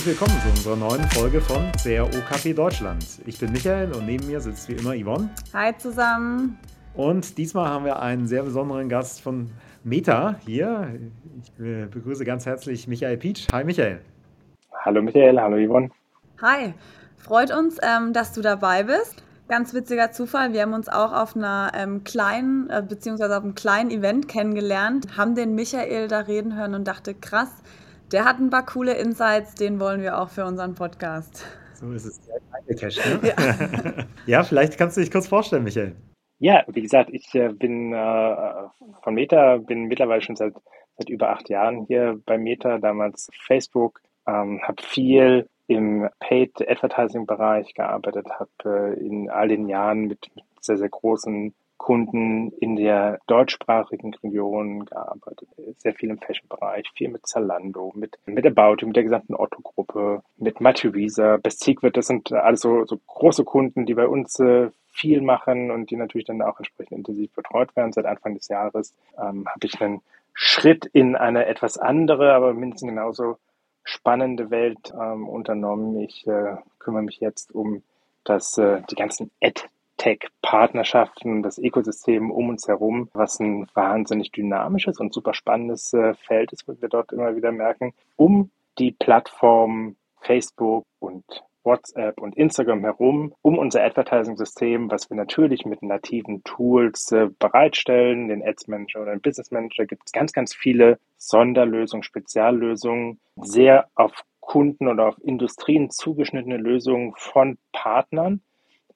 herzlich willkommen zu unserer neuen Folge von CRO Café Deutschland. Ich bin Michael und neben mir sitzt wie immer Yvonne. Hi zusammen. Und diesmal haben wir einen sehr besonderen Gast von Meta hier. Ich äh, begrüße ganz herzlich Michael Pietsch. Hi Michael. Hallo Michael, hallo Yvonne. Hi, freut uns, ähm, dass du dabei bist. Ganz witziger Zufall, wir haben uns auch auf einer ähm, kleinen, äh, beziehungsweise auf einem kleinen Event kennengelernt, haben den Michael da reden hören und dachte, krass, der hat ein paar coole Insights, den wollen wir auch für unseren Podcast. So ist es direkt eingecasht, ne? Ja. ja, vielleicht kannst du dich kurz vorstellen, Michael. Ja, wie gesagt, ich äh, bin äh, von Meta, bin mittlerweile schon seit, seit über acht Jahren hier bei Meta, damals Facebook, ähm, habe viel im Paid Advertising Bereich gearbeitet, habe äh, in all den Jahren mit, mit sehr, sehr großen Kunden in der deutschsprachigen Region gearbeitet. Sehr viel im Fashion-Bereich, viel mit Zalando, mit, mit About, mit der gesamten Otto-Gruppe, mit Matthew Best Secret. Das sind alles so, so große Kunden, die bei uns äh, viel machen und die natürlich dann auch entsprechend intensiv betreut werden. Seit Anfang des Jahres ähm, habe ich einen Schritt in eine etwas andere, aber mindestens genauso spannende Welt ähm, unternommen. Ich äh, kümmere mich jetzt um das, äh, die ganzen Ad Tech-Partnerschaften, das Ökosystem um uns herum, was ein wahnsinnig dynamisches und super spannendes äh, Feld ist, was wir dort immer wieder merken, um die Plattform Facebook und WhatsApp und Instagram herum, um unser Advertising-System, was wir natürlich mit nativen Tools äh, bereitstellen, den Ads Manager oder den Business Manager, gibt es ganz, ganz viele Sonderlösungen, Speziallösungen, sehr auf Kunden oder auf Industrien zugeschnittene Lösungen von Partnern,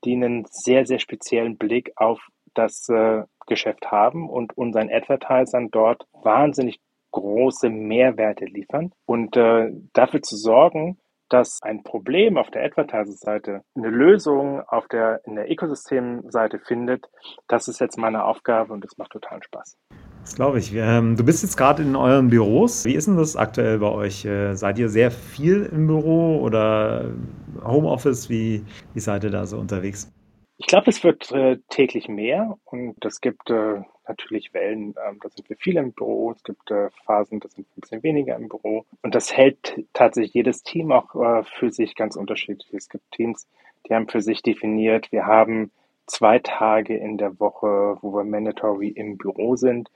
die einen sehr, sehr speziellen Blick auf das äh, Geschäft haben und unseren Advertisern dort wahnsinnig große Mehrwerte liefern und äh, dafür zu sorgen, dass ein Problem auf der Advertiser-Seite eine Lösung auf der, in der Ökosystemseite findet, das ist jetzt meine Aufgabe und das macht totalen Spaß. Das glaube ich. Ähm, du bist jetzt gerade in euren Büros. Wie ist denn das aktuell bei euch? Äh, seid ihr sehr viel im Büro oder Homeoffice? Wie, wie seid ihr da so unterwegs? Ich glaube, es wird äh, täglich mehr und es gibt äh, natürlich Wellen, ähm, da sind wir viel im Büro, es gibt äh, Phasen, da sind wir ein bisschen weniger im Büro und das hält tatsächlich jedes Team auch äh, für sich ganz unterschiedlich. Es gibt Teams, die haben für sich definiert, wir haben zwei Tage in der Woche, wo wir mandatory im Büro sind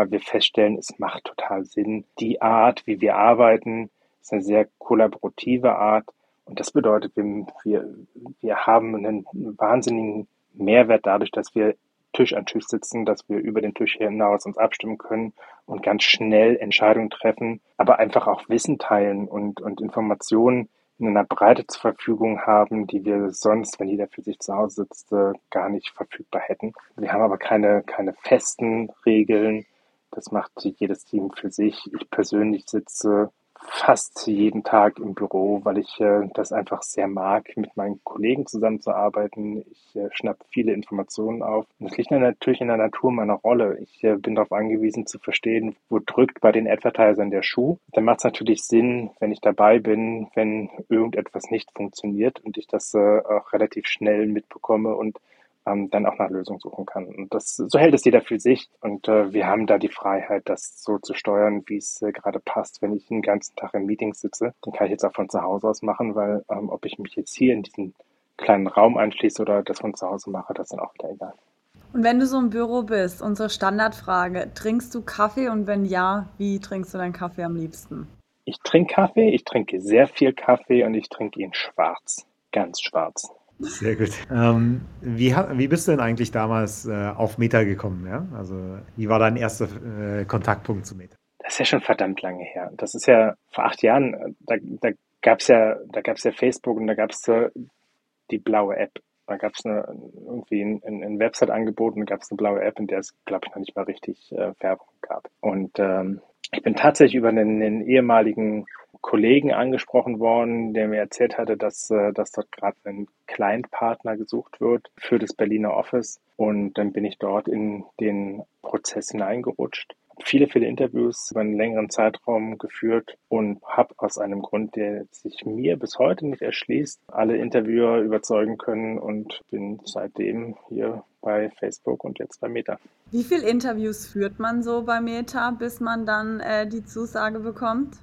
weil wir feststellen, es macht total Sinn. Die Art, wie wir arbeiten, ist eine sehr kollaborative Art. Und das bedeutet, wir, wir, wir haben einen wahnsinnigen Mehrwert dadurch, dass wir Tisch an Tisch sitzen, dass wir über den Tisch hinaus uns abstimmen können und ganz schnell Entscheidungen treffen, aber einfach auch Wissen teilen und, und Informationen in einer Breite zur Verfügung haben, die wir sonst, wenn jeder für sich zu Hause sitzt, äh, gar nicht verfügbar hätten. Wir haben aber keine, keine festen Regeln, das macht jedes Team für sich. Ich persönlich sitze fast jeden Tag im Büro, weil ich äh, das einfach sehr mag, mit meinen Kollegen zusammenzuarbeiten. Ich äh, schnapp viele Informationen auf. Das liegt natürlich in der Natur meiner Rolle. Ich äh, bin darauf angewiesen zu verstehen, wo drückt bei den Advertisern der Schuh. Dann macht es natürlich Sinn, wenn ich dabei bin, wenn irgendetwas nicht funktioniert und ich das äh, auch relativ schnell mitbekomme und ähm, dann auch nach Lösungen suchen kann. Und das, so hält es jeder für sich. Und äh, wir haben da die Freiheit, das so zu steuern, wie es äh, gerade passt. Wenn ich den ganzen Tag in Meetings sitze, dann kann ich jetzt auch von zu Hause aus machen, weil ähm, ob ich mich jetzt hier in diesen kleinen Raum anschließe oder das von zu Hause mache, das ist dann auch wieder egal. Und wenn du so im Büro bist, unsere Standardfrage, trinkst du Kaffee und wenn ja, wie trinkst du deinen Kaffee am liebsten? Ich trinke Kaffee, ich trinke sehr viel Kaffee und ich trinke ihn schwarz, ganz schwarz. Sehr gut. Ähm, wie, wie bist du denn eigentlich damals äh, auf Meta gekommen? Ja? Also, wie war dein erster äh, Kontaktpunkt zu Meta? Das ist ja schon verdammt lange her. Das ist ja vor acht Jahren, äh, da, da gab es ja, da gab's ja Facebook und da gab es die blaue App. Da gab es irgendwie ein, ein, ein Website-Angebot und da gab es eine blaue App, in der es, glaube ich, noch nicht mal richtig äh, Werbung gab. Und ähm, ich bin tatsächlich über einen, einen ehemaligen Kollegen angesprochen worden, der mir erzählt hatte, dass, äh, dass dort gerade ein Client-Partner gesucht wird für das Berliner Office. Und dann bin ich dort in den Prozess hineingerutscht viele, viele Interviews über einen längeren Zeitraum geführt und habe aus einem Grund, der sich mir bis heute nicht erschließt, alle Interviewer überzeugen können und bin seitdem hier bei Facebook und jetzt bei Meta. Wie viele Interviews führt man so bei Meta, bis man dann äh, die Zusage bekommt?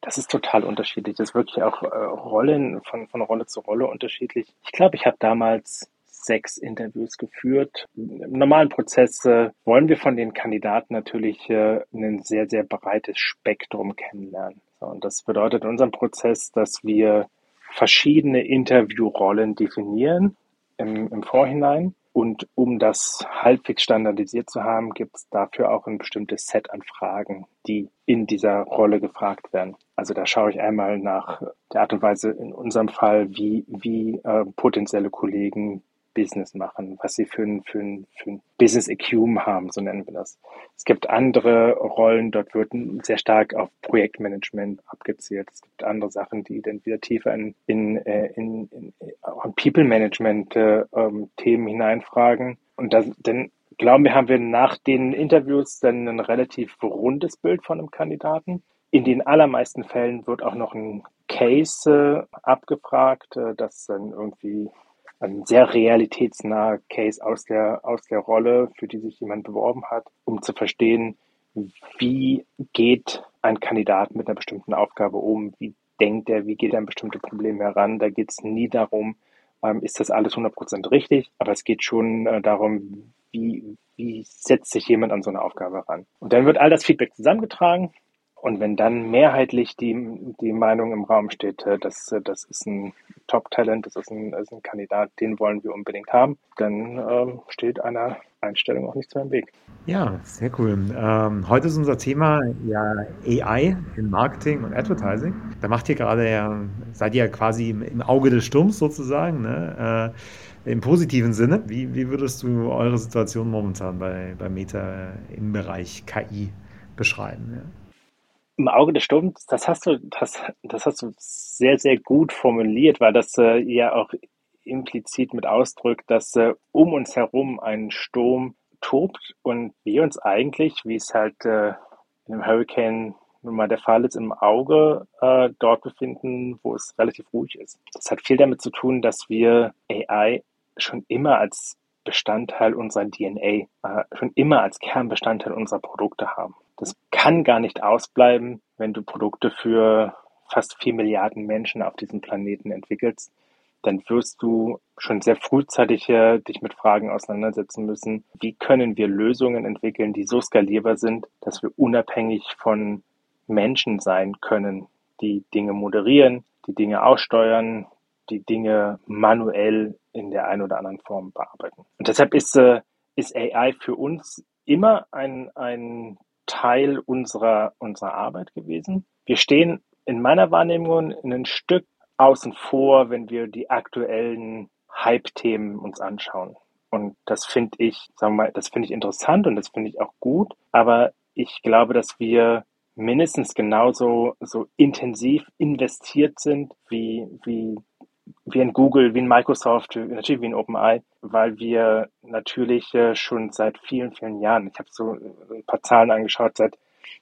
Das ist total unterschiedlich. Das ist wirklich auch äh, Rollen von, von Rolle zu Rolle unterschiedlich. Ich glaube, ich habe damals sechs Interviews geführt. Im normalen Prozess äh, wollen wir von den Kandidaten natürlich äh, ein sehr, sehr breites Spektrum kennenlernen. So, und das bedeutet in unserem Prozess, dass wir verschiedene Interviewrollen definieren im, im Vorhinein. Und um das halbwegs standardisiert zu haben, gibt es dafür auch ein bestimmtes Set an Fragen, die in dieser Rolle gefragt werden. Also da schaue ich einmal nach der Art und Weise in unserem Fall, wie, wie äh, potenzielle Kollegen Business machen, was sie für ein, für ein, für ein Business Acumen haben, so nennen wir das. Es gibt andere Rollen, dort wird sehr stark auf Projektmanagement abgezielt. Es gibt andere Sachen, die dann wieder tiefer in, in, äh, in, in, in People Management äh, ähm, Themen hineinfragen. Und das, dann glauben wir, haben wir nach den Interviews dann ein relativ rundes Bild von einem Kandidaten. In den allermeisten Fällen wird auch noch ein Case äh, abgefragt, äh, das dann irgendwie ein sehr realitätsnaher Case aus der, aus der Rolle, für die sich jemand beworben hat, um zu verstehen, wie geht ein Kandidat mit einer bestimmten Aufgabe um, wie denkt er, wie geht er an bestimmte Probleme heran. Da geht es nie darum, ähm, ist das alles 100% richtig, aber es geht schon äh, darum, wie, wie setzt sich jemand an so eine Aufgabe ran. Und dann wird all das Feedback zusammengetragen und wenn dann mehrheitlich die, die Meinung im Raum steht, äh, dass äh, das ist ein Top-Talent, das ist ein, ist ein Kandidat, den wollen wir unbedingt haben, dann ähm, steht einer Einstellung auch nichts mehr im Weg. Ja, sehr cool. Ähm, heute ist unser Thema ja AI in Marketing und Advertising. Da macht ihr gerade ja, seid ihr ja quasi im, im Auge des Sturms sozusagen, ne? äh, im positiven Sinne. Wie, wie würdest du eure Situation momentan bei, bei Meta im Bereich KI beschreiben? Ja? Im Auge des Sturms, das hast du, das, das hast du sehr, sehr gut formuliert, weil das äh, ja auch implizit mit ausdrückt, dass äh, um uns herum ein Sturm tobt und wir uns eigentlich, wie es halt äh, in einem Hurricane nun mal der Fall ist, im Auge äh, dort befinden, wo es relativ ruhig ist. Das hat viel damit zu tun, dass wir AI schon immer als Bestandteil unserer DNA, äh, schon immer als Kernbestandteil unserer Produkte haben. Das kann gar nicht ausbleiben, wenn du Produkte für fast vier Milliarden Menschen auf diesem Planeten entwickelst. Dann wirst du schon sehr frühzeitig dich mit Fragen auseinandersetzen müssen. Wie können wir Lösungen entwickeln, die so skalierbar sind, dass wir unabhängig von Menschen sein können, die Dinge moderieren, die Dinge aussteuern, die Dinge manuell in der einen oder anderen Form bearbeiten. Und deshalb ist, äh, ist AI für uns immer ein, ein Teil unserer, unserer Arbeit gewesen. Wir stehen in meiner Wahrnehmung ein Stück außen vor, wenn wir die aktuellen Hype-Themen uns anschauen. Und das finde ich, sagen wir mal, das finde ich interessant und das finde ich auch gut. Aber ich glaube, dass wir mindestens genauso so intensiv investiert sind wie, wie wie in Google, wie in Microsoft, natürlich wie in OpenAI, weil wir natürlich äh, schon seit vielen, vielen Jahren, ich habe so ein paar Zahlen angeschaut, seit,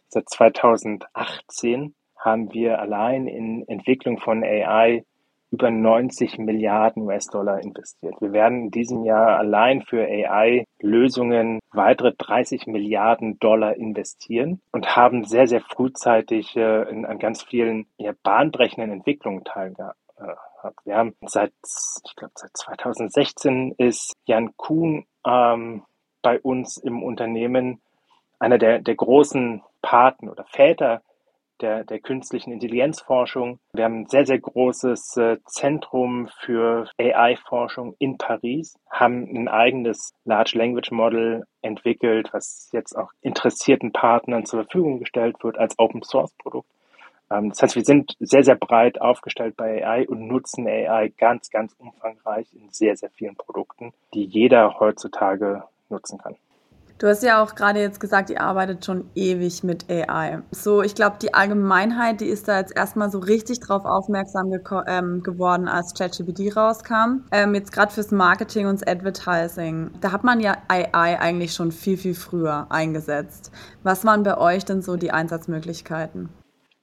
seit 2018 haben wir allein in Entwicklung von AI über 90 Milliarden US-Dollar investiert. Wir werden in diesem Jahr allein für AI-Lösungen weitere 30 Milliarden Dollar investieren und haben sehr, sehr frühzeitig äh, in, an ganz vielen ja, bahnbrechenden Entwicklungen teilgehabt hat. Wir haben seit, ich glaube, seit 2016 ist Jan Kuhn ähm, bei uns im Unternehmen einer der, der großen Paten oder Väter der, der künstlichen Intelligenzforschung. Wir haben ein sehr, sehr großes äh, Zentrum für AI-Forschung in Paris, haben ein eigenes Large Language Model entwickelt, was jetzt auch interessierten Partnern zur Verfügung gestellt wird als Open Source Produkt. Ähm, das heißt, wir sind sehr, sehr breit aufgestellt bei AI und nutzen AI ganz, ganz umfangreich in sehr, sehr vielen Produkten, die jeder heutzutage nutzen kann. Du hast ja auch gerade jetzt gesagt, ihr arbeitet schon ewig mit AI. So, ich glaube, die Allgemeinheit, die ist da jetzt erstmal so richtig drauf aufmerksam ähm, geworden, als ChatGPT rauskam. Ähm, jetzt gerade fürs Marketing und Advertising. Da hat man ja AI eigentlich schon viel, viel früher eingesetzt. Was waren bei euch denn so die Einsatzmöglichkeiten?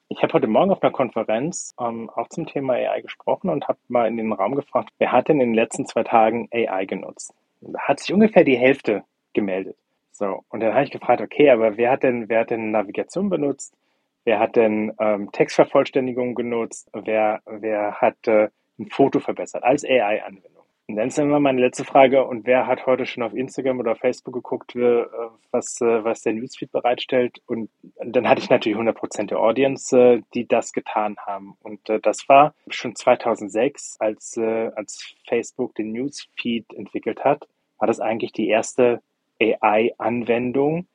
Ich habe heute Morgen auf einer Konferenz ähm, auch zum Thema AI gesprochen und habe mal in den Raum gefragt, wer hat denn in den letzten zwei Tagen AI genutzt? Da hat sich ungefähr die Hälfte gemeldet. So, und dann habe ich gefragt, okay, aber wer hat denn, wer hat denn Navigation benutzt? wer hat denn ähm, Textvervollständigung genutzt, wer, wer hat äh, ein Foto verbessert als AI-Anwendung. Und dann ist immer meine letzte Frage, und wer hat heute schon auf Instagram oder Facebook geguckt, äh, was, äh, was der Newsfeed bereitstellt? Und dann hatte ich natürlich 100% der Audience, äh, die das getan haben. Und das war schon 2006, als, als Facebook den Newsfeed entwickelt hat, war das eigentlich die erste AI-Anwendung,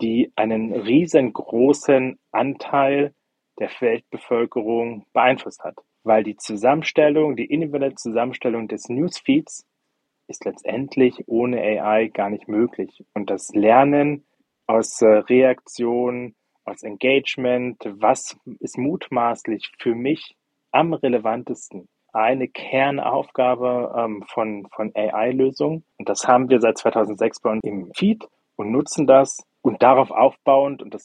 die einen riesengroßen Anteil der Weltbevölkerung beeinflusst hat weil die Zusammenstellung, die individuelle Zusammenstellung des Newsfeeds ist letztendlich ohne AI gar nicht möglich. Und das Lernen aus äh, Reaktion, aus Engagement, was ist mutmaßlich für mich am relevantesten? Eine Kernaufgabe ähm, von, von AI-Lösungen. Und das haben wir seit 2006 bei uns im Feed und nutzen das und darauf aufbauend und das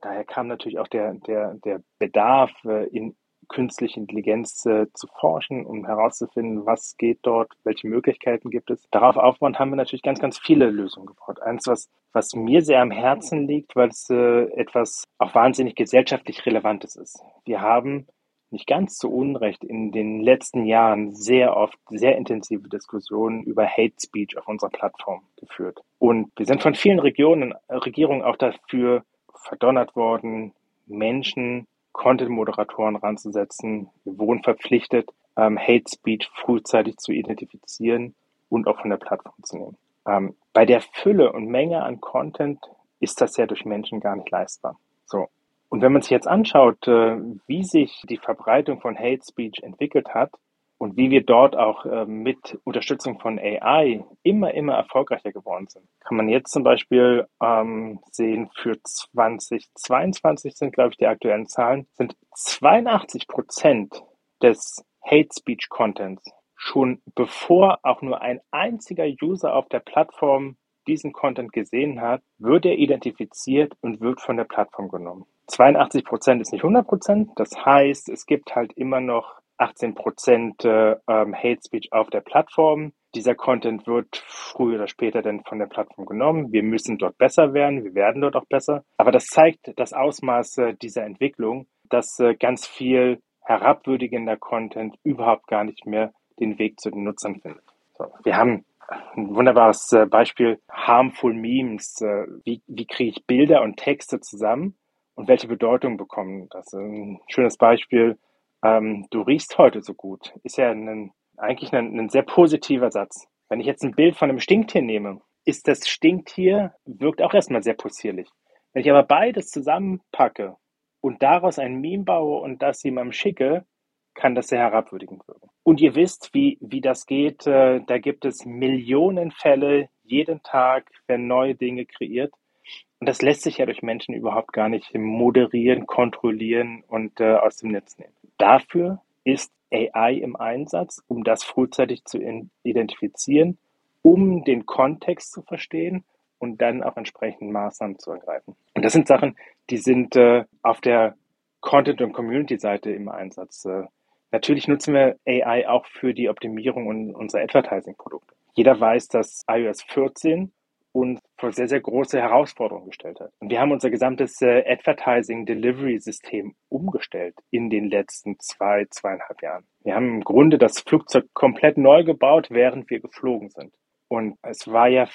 daher kam natürlich auch der, der, der Bedarf äh, in künstliche Intelligenz äh, zu forschen, um herauszufinden, was geht dort, welche Möglichkeiten gibt es. Darauf aufbauend haben wir natürlich ganz, ganz viele Lösungen gebaut. Eins, was, was mir sehr am Herzen liegt, weil es äh, etwas auch wahnsinnig gesellschaftlich Relevantes ist. Wir haben nicht ganz zu Unrecht in den letzten Jahren sehr oft sehr intensive Diskussionen über Hate Speech auf unserer Plattform geführt. Und wir sind von vielen Regionen, Regierungen auch dafür verdonnert worden, Menschen Content-Moderatoren ranzusetzen. Wir wurden verpflichtet, ähm, Hate Speech frühzeitig zu identifizieren und auch von der Plattform zu nehmen. Ähm, bei der Fülle und Menge an Content ist das ja durch Menschen gar nicht leistbar. So. Und wenn man sich jetzt anschaut, äh, wie sich die Verbreitung von Hate Speech entwickelt hat, und wie wir dort auch äh, mit Unterstützung von AI immer, immer erfolgreicher geworden sind. Kann man jetzt zum Beispiel ähm, sehen, für 2022 sind, glaube ich, die aktuellen Zahlen, sind 82 Prozent des Hate Speech Contents schon bevor auch nur ein einziger User auf der Plattform diesen Content gesehen hat, wird er identifiziert und wird von der Plattform genommen. 82 Prozent ist nicht 100 Prozent. Das heißt, es gibt halt immer noch 18 Prozent äh, Hate Speech auf der Plattform. Dieser Content wird früher oder später dann von der Plattform genommen. Wir müssen dort besser werden. Wir werden dort auch besser. Aber das zeigt das Ausmaß äh, dieser Entwicklung, dass äh, ganz viel herabwürdigender Content überhaupt gar nicht mehr den Weg zu den Nutzern findet. So, wir haben ein wunderbares äh, Beispiel, harmful Memes. Äh, wie, wie kriege ich Bilder und Texte zusammen und welche Bedeutung bekommen das? Ein schönes Beispiel, ähm, du riechst heute so gut, ist ja ein, eigentlich ein, ein sehr positiver Satz. Wenn ich jetzt ein Bild von einem Stinktier nehme, ist das Stinktier, wirkt auch erstmal sehr possierlich. Wenn ich aber beides zusammenpacke und daraus ein Meme baue und das jemandem schicke, kann das sehr herabwürdigend wirken. Und ihr wisst, wie, wie das geht. Äh, da gibt es Millionen Fälle. Jeden Tag werden neue Dinge kreiert. Und das lässt sich ja durch Menschen überhaupt gar nicht moderieren, kontrollieren und äh, aus dem Netz nehmen. Dafür ist AI im Einsatz, um das frühzeitig zu identifizieren, um den Kontext zu verstehen und dann auch entsprechend Maßnahmen zu ergreifen. Und das sind Sachen, die sind äh, auf der Content- und Community-Seite im Einsatz. Äh, natürlich nutzen wir AI auch für die Optimierung unserer Advertising-Produkte. Jeder weiß, dass iOS 14 uns vor sehr, sehr große Herausforderungen gestellt hat. Und wir haben unser gesamtes äh, Advertising Delivery System umgestellt in den letzten zwei, zweieinhalb Jahren. Wir haben im Grunde das Flugzeug komplett neu gebaut, während wir geflogen sind. Und es war ja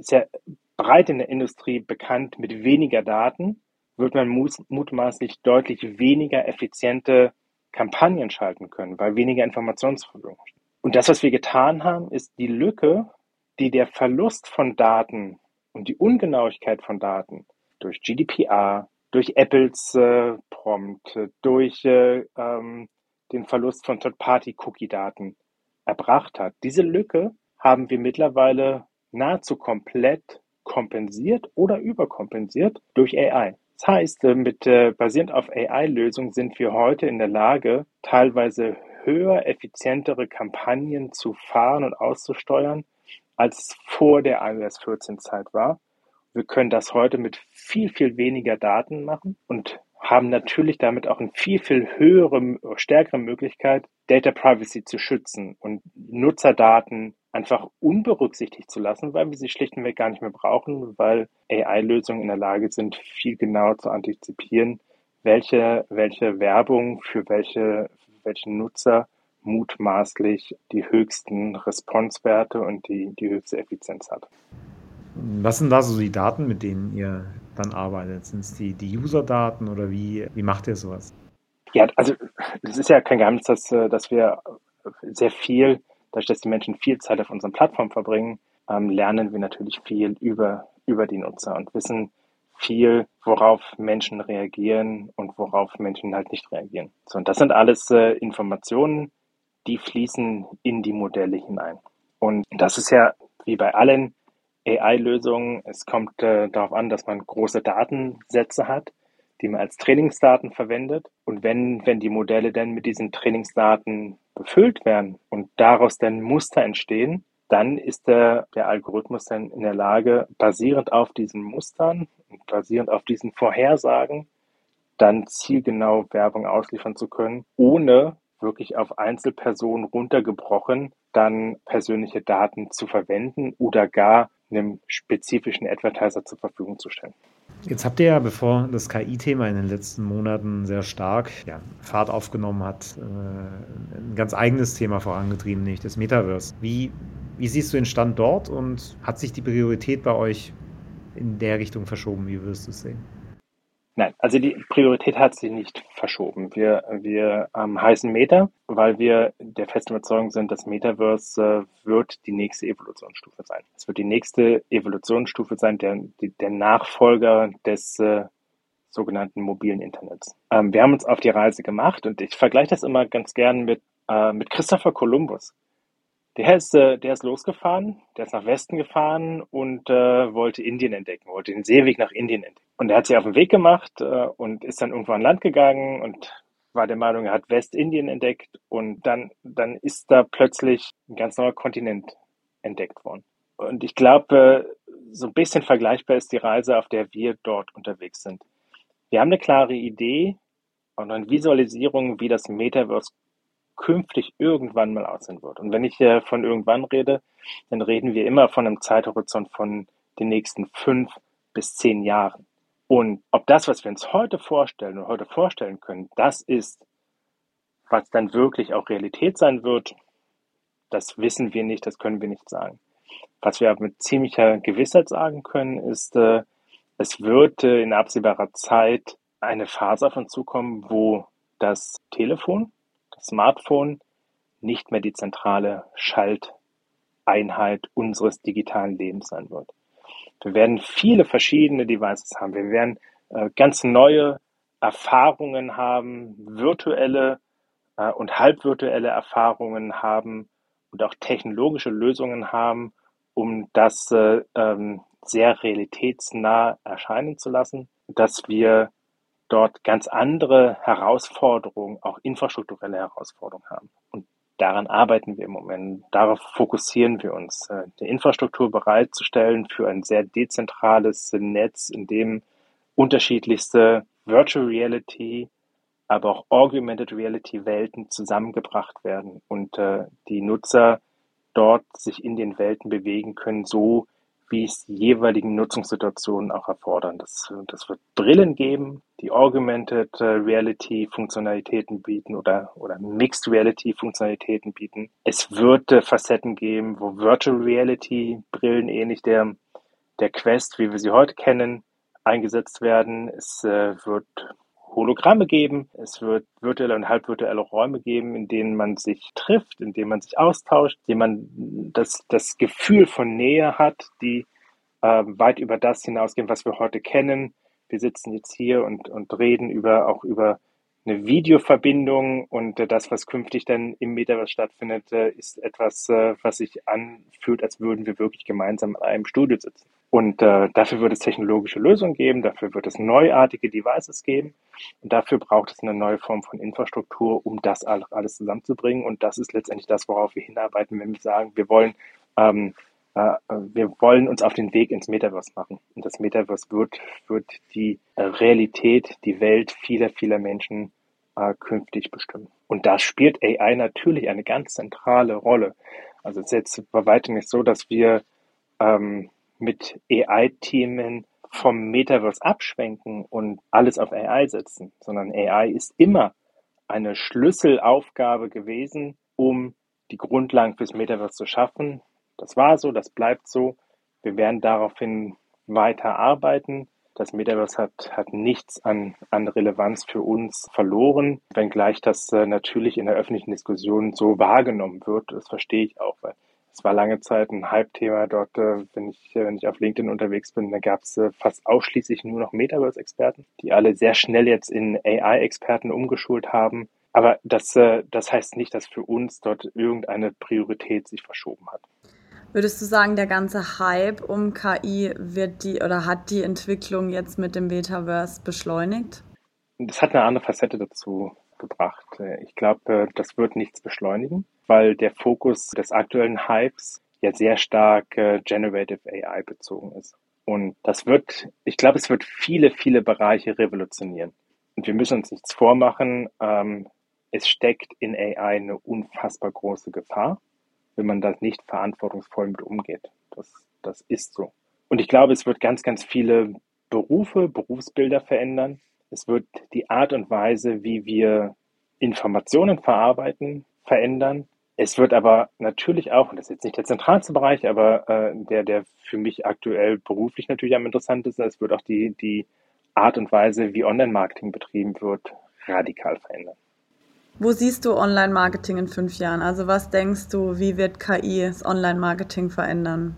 sehr breit in der Industrie bekannt, mit weniger Daten wird man mutmaßlich deutlich weniger effiziente Kampagnen schalten können, weil weniger Informationen zur Verfügung stehen. Und das, was wir getan haben, ist die Lücke die der Verlust von Daten und die Ungenauigkeit von Daten durch GDPR, durch Apples äh, Prompt, durch äh, ähm, den Verlust von Third-Party-Cookie-Daten erbracht hat. Diese Lücke haben wir mittlerweile nahezu komplett kompensiert oder überkompensiert durch AI. Das heißt, äh, mit äh, basierend auf AI-Lösungen sind wir heute in der Lage, teilweise höher effizientere Kampagnen zu fahren und auszusteuern, als vor der iOS 14 Zeit war. Wir können das heute mit viel, viel weniger Daten machen und haben natürlich damit auch eine viel, viel höhere, stärkere Möglichkeit, Data Privacy zu schützen und Nutzerdaten einfach unberücksichtigt zu lassen, weil wir sie schlichtweg gar nicht mehr brauchen, weil AI-Lösungen in der Lage sind, viel genauer zu antizipieren, welche, welche Werbung für welche, welchen Nutzer mutmaßlich die höchsten Responsewerte und die, die höchste Effizienz hat. Was sind da so die Daten, mit denen ihr dann arbeitet? Sind es die, die User-Daten oder wie, wie macht ihr sowas? Ja, also es ist ja kein Geheimnis, dass, äh, dass wir sehr viel, dadurch, dass die Menschen viel Zeit auf unseren Plattformen verbringen, ähm, lernen wir natürlich viel über, über die Nutzer und wissen viel, worauf Menschen reagieren und worauf Menschen halt nicht reagieren. So, und das sind alles äh, Informationen, die fließen in die Modelle hinein. Und das ist ja wie bei allen AI-Lösungen, es kommt äh, darauf an, dass man große Datensätze hat, die man als Trainingsdaten verwendet. Und wenn, wenn die Modelle dann mit diesen Trainingsdaten befüllt werden und daraus dann Muster entstehen, dann ist der, der Algorithmus dann in der Lage, basierend auf diesen Mustern basierend auf diesen Vorhersagen, dann zielgenau Werbung ausliefern zu können, ohne wirklich auf Einzelpersonen runtergebrochen, dann persönliche Daten zu verwenden oder gar einem spezifischen Advertiser zur Verfügung zu stellen. Jetzt habt ihr ja, bevor das KI-Thema in den letzten Monaten sehr stark ja, Fahrt aufgenommen hat, äh, ein ganz eigenes Thema vorangetrieben, nämlich das Metaverse. Wie, wie siehst du den Stand dort und hat sich die Priorität bei euch in der Richtung verschoben? Wie wirst du es sehen? Nein, also die Priorität hat sich nicht verschoben. Wir, wir ähm, heißen Meta, weil wir der festen Überzeugung sind, dass Metaverse äh, wird die nächste Evolutionsstufe sein. Es wird die nächste Evolutionsstufe sein, der, der Nachfolger des äh, sogenannten mobilen Internets. Ähm, wir haben uns auf die Reise gemacht und ich vergleiche das immer ganz gern mit, äh, mit Christopher Columbus. Der ist, äh, der ist losgefahren, der ist nach Westen gefahren und äh, wollte Indien entdecken, wollte den Seeweg nach Indien entdecken. Und er hat sich auf den Weg gemacht äh, und ist dann irgendwo an Land gegangen und war der Meinung, er hat Westindien entdeckt und dann, dann ist da plötzlich ein ganz neuer Kontinent entdeckt worden. Und ich glaube, so ein bisschen vergleichbar ist die Reise, auf der wir dort unterwegs sind. Wir haben eine klare Idee und eine Visualisierung, wie das Metaverse künftig irgendwann mal aussehen wird. Und wenn ich äh, von irgendwann rede, dann reden wir immer von einem Zeithorizont von den nächsten fünf bis zehn Jahren. Und ob das, was wir uns heute vorstellen und heute vorstellen können, das ist, was dann wirklich auch Realität sein wird, das wissen wir nicht, das können wir nicht sagen. Was wir aber mit ziemlicher Gewissheit sagen können, ist, äh, es wird äh, in absehbarer Zeit eine Phase auf uns zukommen, wo das Telefon, Smartphone nicht mehr die zentrale Schalteinheit unseres digitalen Lebens sein wird. Wir werden viele verschiedene Devices haben. Wir werden äh, ganz neue Erfahrungen haben, virtuelle äh, und halbvirtuelle Erfahrungen haben und auch technologische Lösungen haben, um das äh, ähm, sehr realitätsnah erscheinen zu lassen, dass wir dort ganz andere Herausforderungen, auch infrastrukturelle Herausforderungen haben. Und daran arbeiten wir im Moment. Darauf fokussieren wir uns, äh, die Infrastruktur bereitzustellen für ein sehr dezentrales Netz, in dem unterschiedlichste Virtual Reality, aber auch Augmented Reality Welten zusammengebracht werden und äh, die Nutzer dort sich in den Welten bewegen können, so wie es die jeweiligen Nutzungssituationen auch erfordern. Das, das wird Brillen geben, die Augmented äh, Reality Funktionalitäten bieten oder, oder Mixed Reality Funktionalitäten bieten. Es wird äh, Facetten geben, wo Virtual Reality Brillen ähnlich der, der Quest, wie wir sie heute kennen, eingesetzt werden. Es äh, wird Hologramme geben. Es wird virtuelle und halbvirtuelle Räume geben, in denen man sich trifft, in denen man sich austauscht, in denen man das, das Gefühl von Nähe hat, die äh, weit über das hinausgehen, was wir heute kennen. Wir sitzen jetzt hier und, und reden über, auch über eine Videoverbindung und äh, das, was künftig dann im Metaverse stattfindet, äh, ist etwas, äh, was sich anfühlt, als würden wir wirklich gemeinsam in einem Studio sitzen. Und dafür wird es technologische Lösungen geben, dafür wird es neuartige Devices geben und dafür braucht es eine neue Form von Infrastruktur, um das alles zusammenzubringen. Und das ist letztendlich das, worauf wir hinarbeiten, wenn wir sagen, wir wollen ähm, äh, wir wollen uns auf den Weg ins Metaverse machen. Und das Metaverse wird, wird die Realität, die Welt vieler, vieler Menschen äh, künftig bestimmen. Und da spielt AI natürlich eine ganz zentrale Rolle. Also es ist jetzt bei weitem nicht so, dass wir ähm, mit AI-Themen vom Metaverse abschwenken und alles auf AI setzen, sondern AI ist immer eine Schlüsselaufgabe gewesen, um die Grundlagen fürs Metaverse zu schaffen. Das war so, das bleibt so. Wir werden daraufhin weiter arbeiten. Das Metaverse hat, hat nichts an, an Relevanz für uns verloren, wenngleich das äh, natürlich in der öffentlichen Diskussion so wahrgenommen wird. Das verstehe ich auch, weil es war lange Zeit ein Hype-Thema dort, äh, wenn ich, äh, wenn ich auf LinkedIn unterwegs bin, da gab es fast ausschließlich nur noch Metaverse-Experten, die alle sehr schnell jetzt in AI-Experten umgeschult haben. Aber das, das heißt nicht, dass für uns dort irgendeine Priorität sich verschoben hat. Würdest du sagen, der ganze Hype um KI wird die oder hat die Entwicklung jetzt mit dem Metaverse beschleunigt? Das hat eine andere Facette dazu gebracht. Ich glaube, das wird nichts beschleunigen, weil der Fokus des aktuellen Hypes ja sehr stark äh, Generative AI bezogen ist. Und das wird, ich glaube, es wird viele, viele Bereiche revolutionieren. Und wir müssen uns nichts vormachen. Ähm, es steckt in AI eine unfassbar große Gefahr wenn man das nicht verantwortungsvoll mit umgeht. Das, das ist so. Und ich glaube, es wird ganz, ganz viele Berufe, Berufsbilder verändern. Es wird die Art und Weise, wie wir Informationen verarbeiten, verändern. Es wird aber natürlich auch, und das ist jetzt nicht der zentralste Bereich, aber äh, der, der für mich aktuell beruflich natürlich am interessantesten ist, es wird auch die, die Art und Weise, wie Online-Marketing betrieben wird, radikal verändern. Wo siehst du Online-Marketing in fünf Jahren? Also was denkst du, wie wird KI das Online-Marketing verändern?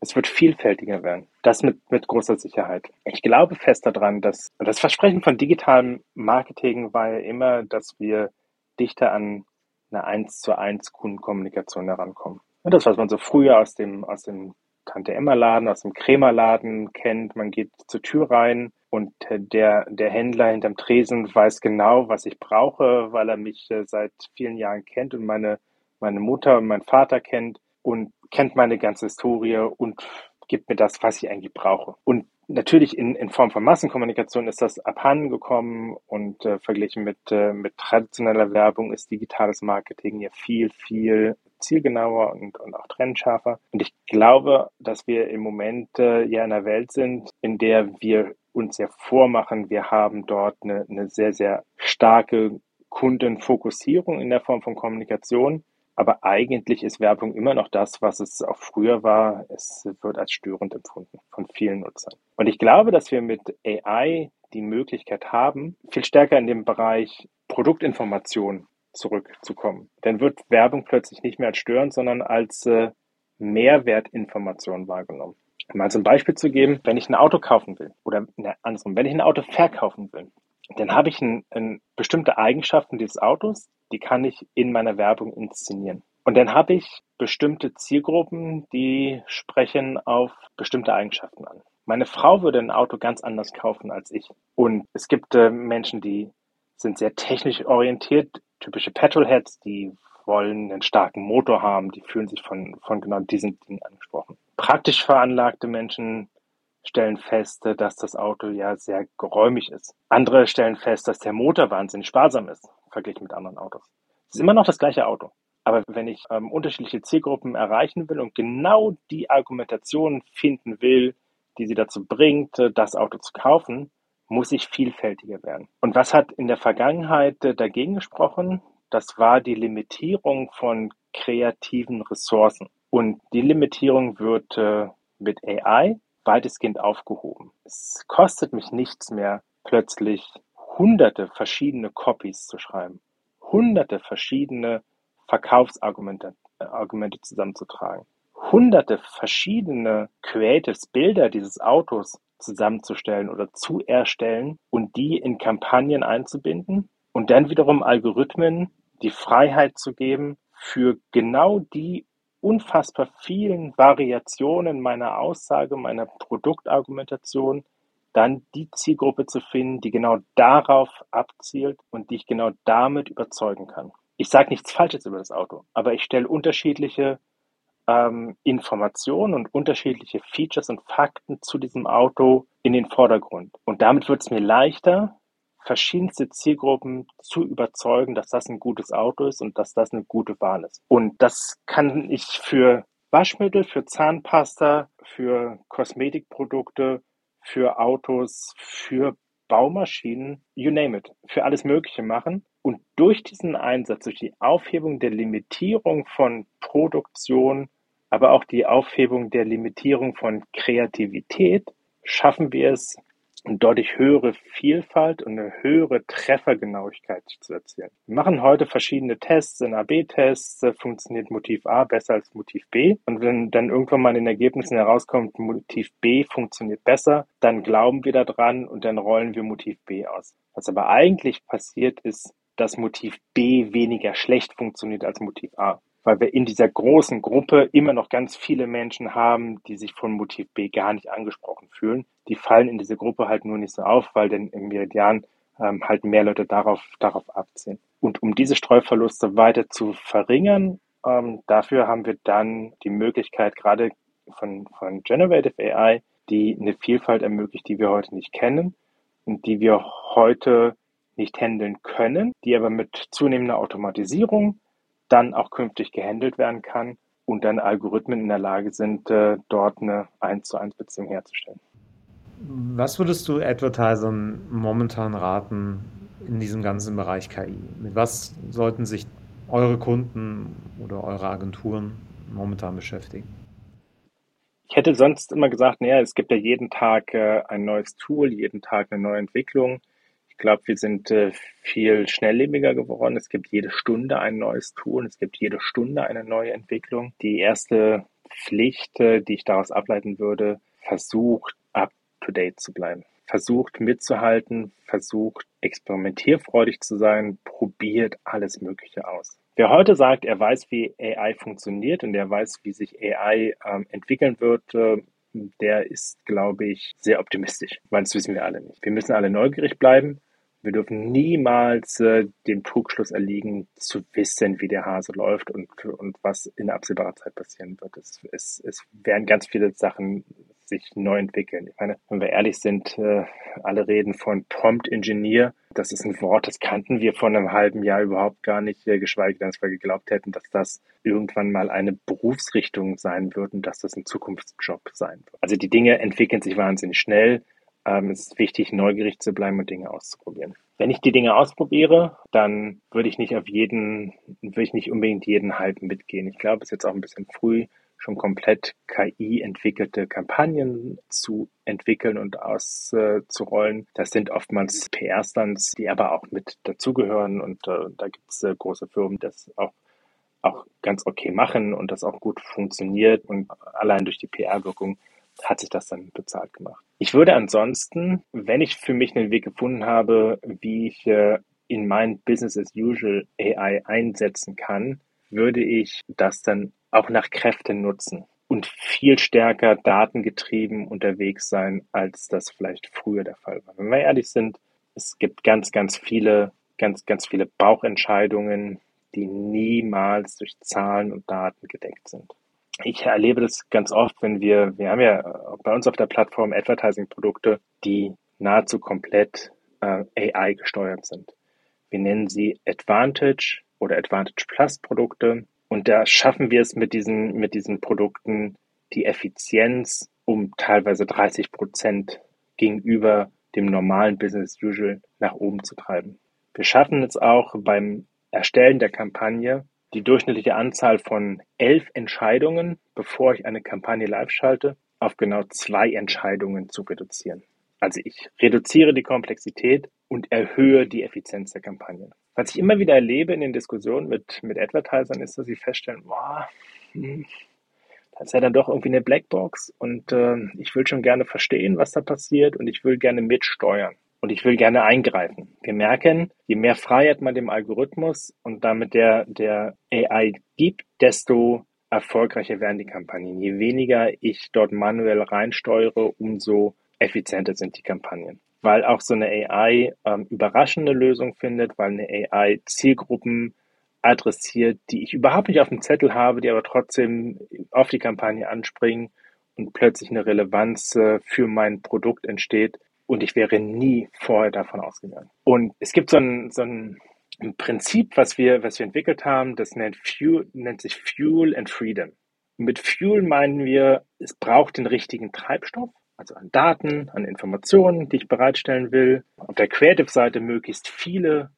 Es wird vielfältiger werden. Das mit, mit großer Sicherheit. Ich glaube fest daran, dass das Versprechen von digitalem Marketing war ja immer, dass wir dichter an eine 1 zu 1 Kundenkommunikation herankommen. Und das, was man so früher aus dem, aus dem Tante-Emma-Laden, aus dem Krämerladen kennt. Man geht zur Tür rein, und der, der Händler hinterm Tresen weiß genau, was ich brauche, weil er mich äh, seit vielen Jahren kennt und meine, meine Mutter und mein Vater kennt und kennt meine ganze Historie und gibt mir das, was ich eigentlich brauche. Und natürlich in, in Form von Massenkommunikation ist das abhanden gekommen und äh, verglichen mit, äh, mit traditioneller Werbung ist digitales Marketing ja viel, viel zielgenauer und, und auch trennscharfer. Und ich glaube, dass wir im Moment äh, ja in einer Welt sind, in der wir uns ja vormachen, wir haben dort eine, eine sehr, sehr starke Kundenfokussierung in der Form von Kommunikation. Aber eigentlich ist Werbung immer noch das, was es auch früher war. Es wird als störend empfunden von vielen Nutzern. Und ich glaube, dass wir mit AI die Möglichkeit haben, viel stärker in dem Bereich Produktinformation zurückzukommen. Dann wird Werbung plötzlich nicht mehr als störend, sondern als äh, Mehrwertinformation wahrgenommen. Mal zum Beispiel zu geben, wenn ich ein Auto kaufen will oder ne, andersrum, wenn ich ein Auto verkaufen will, dann habe ich ein, ein bestimmte Eigenschaften dieses Autos, die kann ich in meiner Werbung inszenieren. Und dann habe ich bestimmte Zielgruppen, die sprechen auf bestimmte Eigenschaften an. Meine Frau würde ein Auto ganz anders kaufen als ich. Und es gibt äh, Menschen, die sind sehr technisch orientiert, typische Petrolheads, die wollen einen starken Motor haben, die fühlen sich von, von genau diesen Dingen angesprochen. Praktisch veranlagte Menschen stellen fest, dass das Auto ja sehr geräumig ist. Andere stellen fest, dass der Motor wahnsinnig sparsam ist, verglichen mit anderen Autos. Es ist immer noch das gleiche Auto. Aber wenn ich ähm, unterschiedliche Zielgruppen erreichen will und genau die Argumentation finden will, die sie dazu bringt, äh, das Auto zu kaufen, muss ich vielfältiger werden. Und was hat in der Vergangenheit äh, dagegen gesprochen? Das war die Limitierung von kreativen Ressourcen. Und die Limitierung wird äh, mit AI weitestgehend aufgehoben. Es kostet mich nichts mehr, plötzlich hunderte verschiedene Copies zu schreiben, hunderte verschiedene Verkaufsargumente äh, Argumente zusammenzutragen, hunderte verschiedene Creatives Bilder dieses Autos zusammenzustellen oder zu erstellen und die in Kampagnen einzubinden und dann wiederum Algorithmen die Freiheit zu geben, für genau die unfassbar vielen Variationen meiner Aussage, meiner Produktargumentation, dann die Zielgruppe zu finden, die genau darauf abzielt und die ich genau damit überzeugen kann. Ich sage nichts Falsches über das Auto, aber ich stelle unterschiedliche ähm, Informationen und unterschiedliche Features und Fakten zu diesem Auto in den Vordergrund. Und damit wird es mir leichter, verschiedenste Zielgruppen zu überzeugen, dass das ein gutes Auto ist und dass das eine gute Wahl ist. Und das kann ich für Waschmittel, für Zahnpasta, für Kosmetikprodukte, für Autos, für Baumaschinen, you name it, für alles Mögliche machen. Und durch diesen Einsatz, durch die Aufhebung der Limitierung von Produktion, aber auch die Aufhebung der Limitierung von Kreativität, schaffen wir es, deutlich höhere Vielfalt und eine höhere Treffergenauigkeit zu erzielen. Wir machen heute verschiedene Tests, in AB-Tests, funktioniert Motiv A besser als Motiv B. Und wenn dann irgendwann mal in den Ergebnissen herauskommt, Motiv B funktioniert besser, dann glauben wir daran und dann rollen wir Motiv B aus. Was aber eigentlich passiert ist, dass Motiv B weniger schlecht funktioniert als Motiv A weil wir in dieser großen Gruppe immer noch ganz viele Menschen haben, die sich von Motiv B gar nicht angesprochen fühlen. Die fallen in diese Gruppe halt nur nicht so auf, weil denn im Meridian ähm, halt mehr Leute darauf, darauf abziehen. Und um diese Streuverluste weiter zu verringern, ähm, dafür haben wir dann die Möglichkeit, gerade von, von Generative AI, die eine Vielfalt ermöglicht, die wir heute nicht kennen und die wir heute nicht handeln können, die aber mit zunehmender Automatisierung dann auch künftig gehandelt werden kann und dann Algorithmen in der Lage sind, äh, dort eine 1 zu 1 Beziehung herzustellen. Was würdest du Advertisern momentan raten in diesem ganzen Bereich KI? Mit was sollten sich eure Kunden oder eure Agenturen momentan beschäftigen? Ich hätte sonst immer gesagt, naja, es gibt ja jeden Tag äh, ein neues Tool, jeden Tag eine neue Entwicklung. Ich glaube, wir sind äh, viel schnelllebiger geworden. Es gibt jede Stunde ein neues Tool, es gibt jede Stunde eine neue Entwicklung. Die erste Pflicht, äh, die ich daraus ableiten würde, versucht up-to-date zu bleiben. Versucht mitzuhalten, versucht experimentierfreudig zu sein, probiert alles Mögliche aus. Wer heute sagt, er weiß, wie AI funktioniert und er weiß, wie sich AI ähm, entwickeln wird, äh, der ist, glaube ich, sehr optimistisch, weil das wissen wir alle nicht. Wir müssen alle neugierig bleiben. Wir dürfen niemals äh, dem Trugschluss erliegen, zu wissen, wie der Hase läuft und, und was in absehbarer Zeit passieren wird. Es, es, es werden ganz viele Sachen sich neu entwickeln. Ich meine, wenn wir ehrlich sind, äh, alle reden von Prompt Engineer. Das ist ein Wort, das kannten wir vor einem halben Jahr überhaupt gar nicht, geschweige denn, dass wir geglaubt hätten, dass das irgendwann mal eine Berufsrichtung sein wird und dass das ein Zukunftsjob sein wird. Also die Dinge entwickeln sich wahnsinnig schnell. Ähm, es ist wichtig, neugierig zu bleiben und Dinge auszuprobieren. Wenn ich die Dinge ausprobiere, dann würde ich nicht auf jeden, würde ich nicht unbedingt jeden Hype mitgehen. Ich glaube, es ist jetzt auch ein bisschen früh, schon komplett KI-entwickelte Kampagnen zu entwickeln und auszurollen. Das sind oftmals PR-Stunts, die aber auch mit dazugehören und äh, da gibt es äh, große Firmen, die das auch auch ganz okay machen und das auch gut funktioniert und allein durch die PR-Wirkung hat sich das dann bezahlt gemacht. Ich würde ansonsten, wenn ich für mich einen Weg gefunden habe, wie ich äh, in mein Business as usual AI einsetzen kann, würde ich das dann auch nach Kräften nutzen und viel stärker datengetrieben unterwegs sein, als das vielleicht früher der Fall war. Wenn wir ehrlich sind, es gibt ganz, ganz viele, ganz, ganz viele Bauchentscheidungen, die niemals durch Zahlen und Daten gedeckt sind. Ich erlebe das ganz oft, wenn wir, wir haben ja bei uns auf der Plattform Advertising-Produkte, die nahezu komplett äh, AI gesteuert sind. Wir nennen sie Advantage oder Advantage Plus Produkte. Und da schaffen wir es mit diesen, mit diesen Produkten, die Effizienz um teilweise 30 Prozent gegenüber dem normalen Business Usual nach oben zu treiben. Wir schaffen es auch beim Erstellen der Kampagne, die durchschnittliche Anzahl von elf Entscheidungen, bevor ich eine Kampagne live schalte, auf genau zwei Entscheidungen zu reduzieren. Also ich reduziere die Komplexität und erhöhe die Effizienz der Kampagnen. Was ich immer wieder erlebe in den Diskussionen mit, mit Advertisern, ist, dass sie feststellen, boah, hm, das ist ja dann doch irgendwie eine Blackbox und äh, ich will schon gerne verstehen, was da passiert und ich will gerne mitsteuern und ich will gerne eingreifen. Wir merken, je mehr Freiheit man dem Algorithmus und damit der, der AI gibt, desto erfolgreicher werden die Kampagnen. Je weniger ich dort manuell reinsteuere, umso effizienter sind die Kampagnen weil auch so eine AI ähm, überraschende Lösungen findet, weil eine AI Zielgruppen adressiert, die ich überhaupt nicht auf dem Zettel habe, die aber trotzdem auf die Kampagne anspringen und plötzlich eine Relevanz äh, für mein Produkt entsteht. Und ich wäre nie vorher davon ausgegangen. Und es gibt so ein, so ein, Prinzip, was wir, was wir entwickelt haben, das nennt, Fuel, nennt sich Fuel and Freedom. mit Fuel meinen wir, es braucht den richtigen Treibstoff also an Daten, an Informationen, die ich bereitstellen will. Auf der Creative-Seite möglichst viele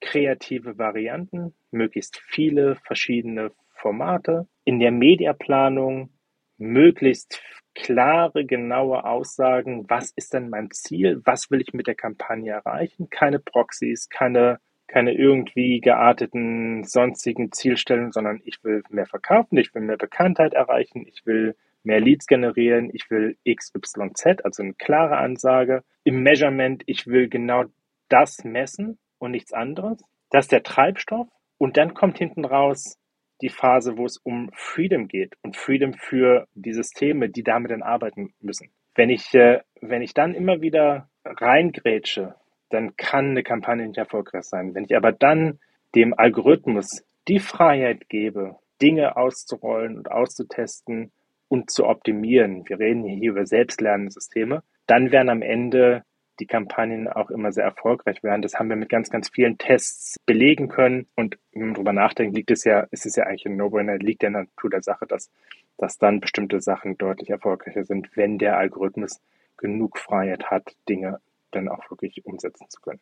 kreative Varianten, möglichst viele verschiedene Formate. In der Mediaplanung möglichst klare, genaue Aussagen, was ist denn mein Ziel, was will ich mit der Kampagne erreichen, keine Proxys, keine, keine irgendwie gearteten sonstigen Zielstellungen, sondern ich will mehr verkaufen, ich will mehr Bekanntheit erreichen, ich will mehr Leads generieren, ich will XYZ, also eine klare Ansage. Im Measurement, ich will genau das messen und nichts anderes. Das ist der Treibstoff. Und dann kommt hinten raus die Phase, wo es um Freedom geht und Freedom für die Systeme, die damit dann arbeiten müssen. Wenn ich, äh, wenn ich dann immer wieder reingrätsche, dann kann eine Kampagne nicht erfolgreich sein. Wenn ich aber dann dem Algorithmus die Freiheit gebe, Dinge auszurollen und auszutesten und zu optimieren, wir reden hier über selbstlernende Systeme, dann werden am Ende die Kampagnen auch immer sehr erfolgreich werden. Das haben wir mit ganz, ganz vielen Tests belegen können. Und wenn man darüber nachdenkt, liegt es ja, ist es ja eigentlich ein No-Brainer, liegt der Natur der Sache, dass, dass dann bestimmte Sachen deutlich erfolgreicher sind, wenn der Algorithmus genug Freiheit hat, Dinge dann auch wirklich umsetzen zu können.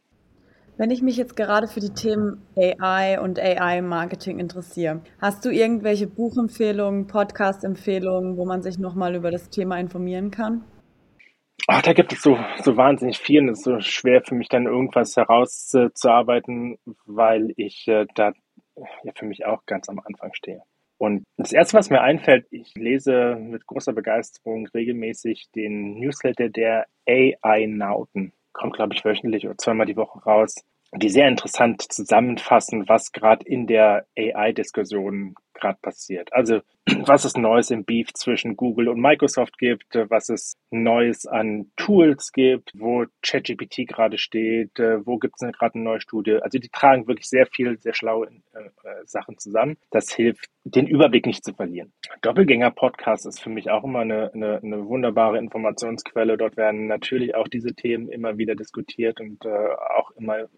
Wenn ich mich jetzt gerade für die Themen AI und AI-Marketing interessiere, hast du irgendwelche Buchempfehlungen, Podcast-Empfehlungen, wo man sich nochmal über das Thema informieren kann? Ach, da gibt es so, so wahnsinnig viel. Es ist so schwer für mich dann irgendwas herauszuarbeiten, weil ich äh, da ja für mich auch ganz am Anfang stehe. Und das Erste, was mir einfällt, ich lese mit großer Begeisterung regelmäßig den Newsletter der AI-Nauten. Kommt, glaube ich, wöchentlich oder zweimal die Woche raus die sehr interessant zusammenfassen, was gerade in der AI-Diskussion gerade passiert. Also was es Neues im Beef zwischen Google und Microsoft gibt, was es Neues an Tools gibt, wo ChatGPT gerade steht, wo gibt es gerade eine neue Studie. Also die tragen wirklich sehr viel, sehr schlaue äh, Sachen zusammen. Das hilft, den Überblick nicht zu verlieren. Doppelgänger-Podcast ist für mich auch immer eine, eine, eine, wunderbare Informationsquelle. Dort werden natürlich auch diese Themen immer wieder diskutiert und äh, auch immer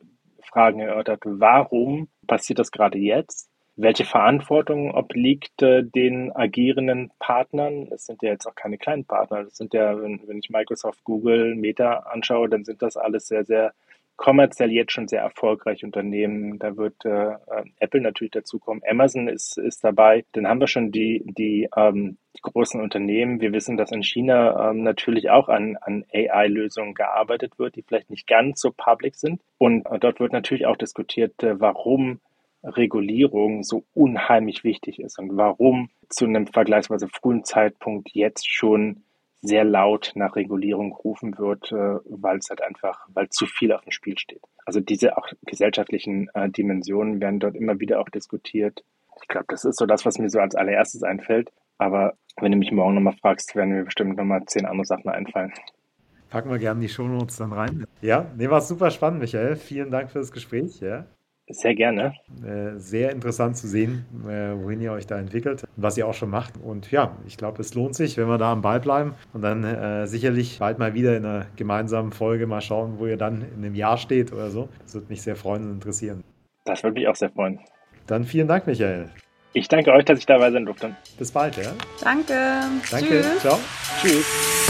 Fragen erörtert. Warum passiert das gerade jetzt? Welche Verantwortung obliegt äh, den agierenden Partnern? Es sind ja jetzt auch keine kleinen Partner. Das sind ja, wenn, wenn ich Microsoft, Google, Meta anschaue, dann sind das alles sehr, sehr kommerziell jetzt schon sehr erfolgreiche Unternehmen. Da wird äh, äh, Apple natürlich dazukommen. Amazon ist, ist dabei. Dann haben wir schon die, die, ähm, die großen Unternehmen. Wir wissen, dass in China ähm, natürlich auch an, an AI-Lösungen gearbeitet wird, die vielleicht nicht ganz so public sind. Und äh, dort wird natürlich auch diskutiert, äh, warum Regulierung so unheimlich wichtig ist und warum zu einem vergleichsweise frühen Zeitpunkt jetzt schon sehr laut nach Regulierung rufen wird, äh, weil es halt einfach, weil zu viel auf dem Spiel steht. Also diese auch gesellschaftlichen äh, Dimensionen werden dort immer wieder auch diskutiert. Ich glaube, das ist so das, was mir so als allererstes einfällt. Aber wenn du mich morgen nochmal fragst, werden mir bestimmt nochmal zehn andere Sachen einfallen. Packen wir gerne die Shownotes dann rein. Ja, nee, war super spannend, Michael. Vielen Dank für das Gespräch. Ja. Sehr gerne. Äh, sehr interessant zu sehen, äh, wohin ihr euch da entwickelt, was ihr auch schon macht. Und ja, ich glaube, es lohnt sich, wenn wir da am Ball bleiben und dann äh, sicherlich bald mal wieder in einer gemeinsamen Folge mal schauen, wo ihr dann in einem Jahr steht oder so. Das würde mich sehr freuen und interessieren. Das würde mich auch sehr freuen. Dann vielen Dank, Michael. Ich danke euch, dass ich dabei sein durfte. Bis bald, ja? Danke. Danke. Tschüss. Ciao. Tschüss.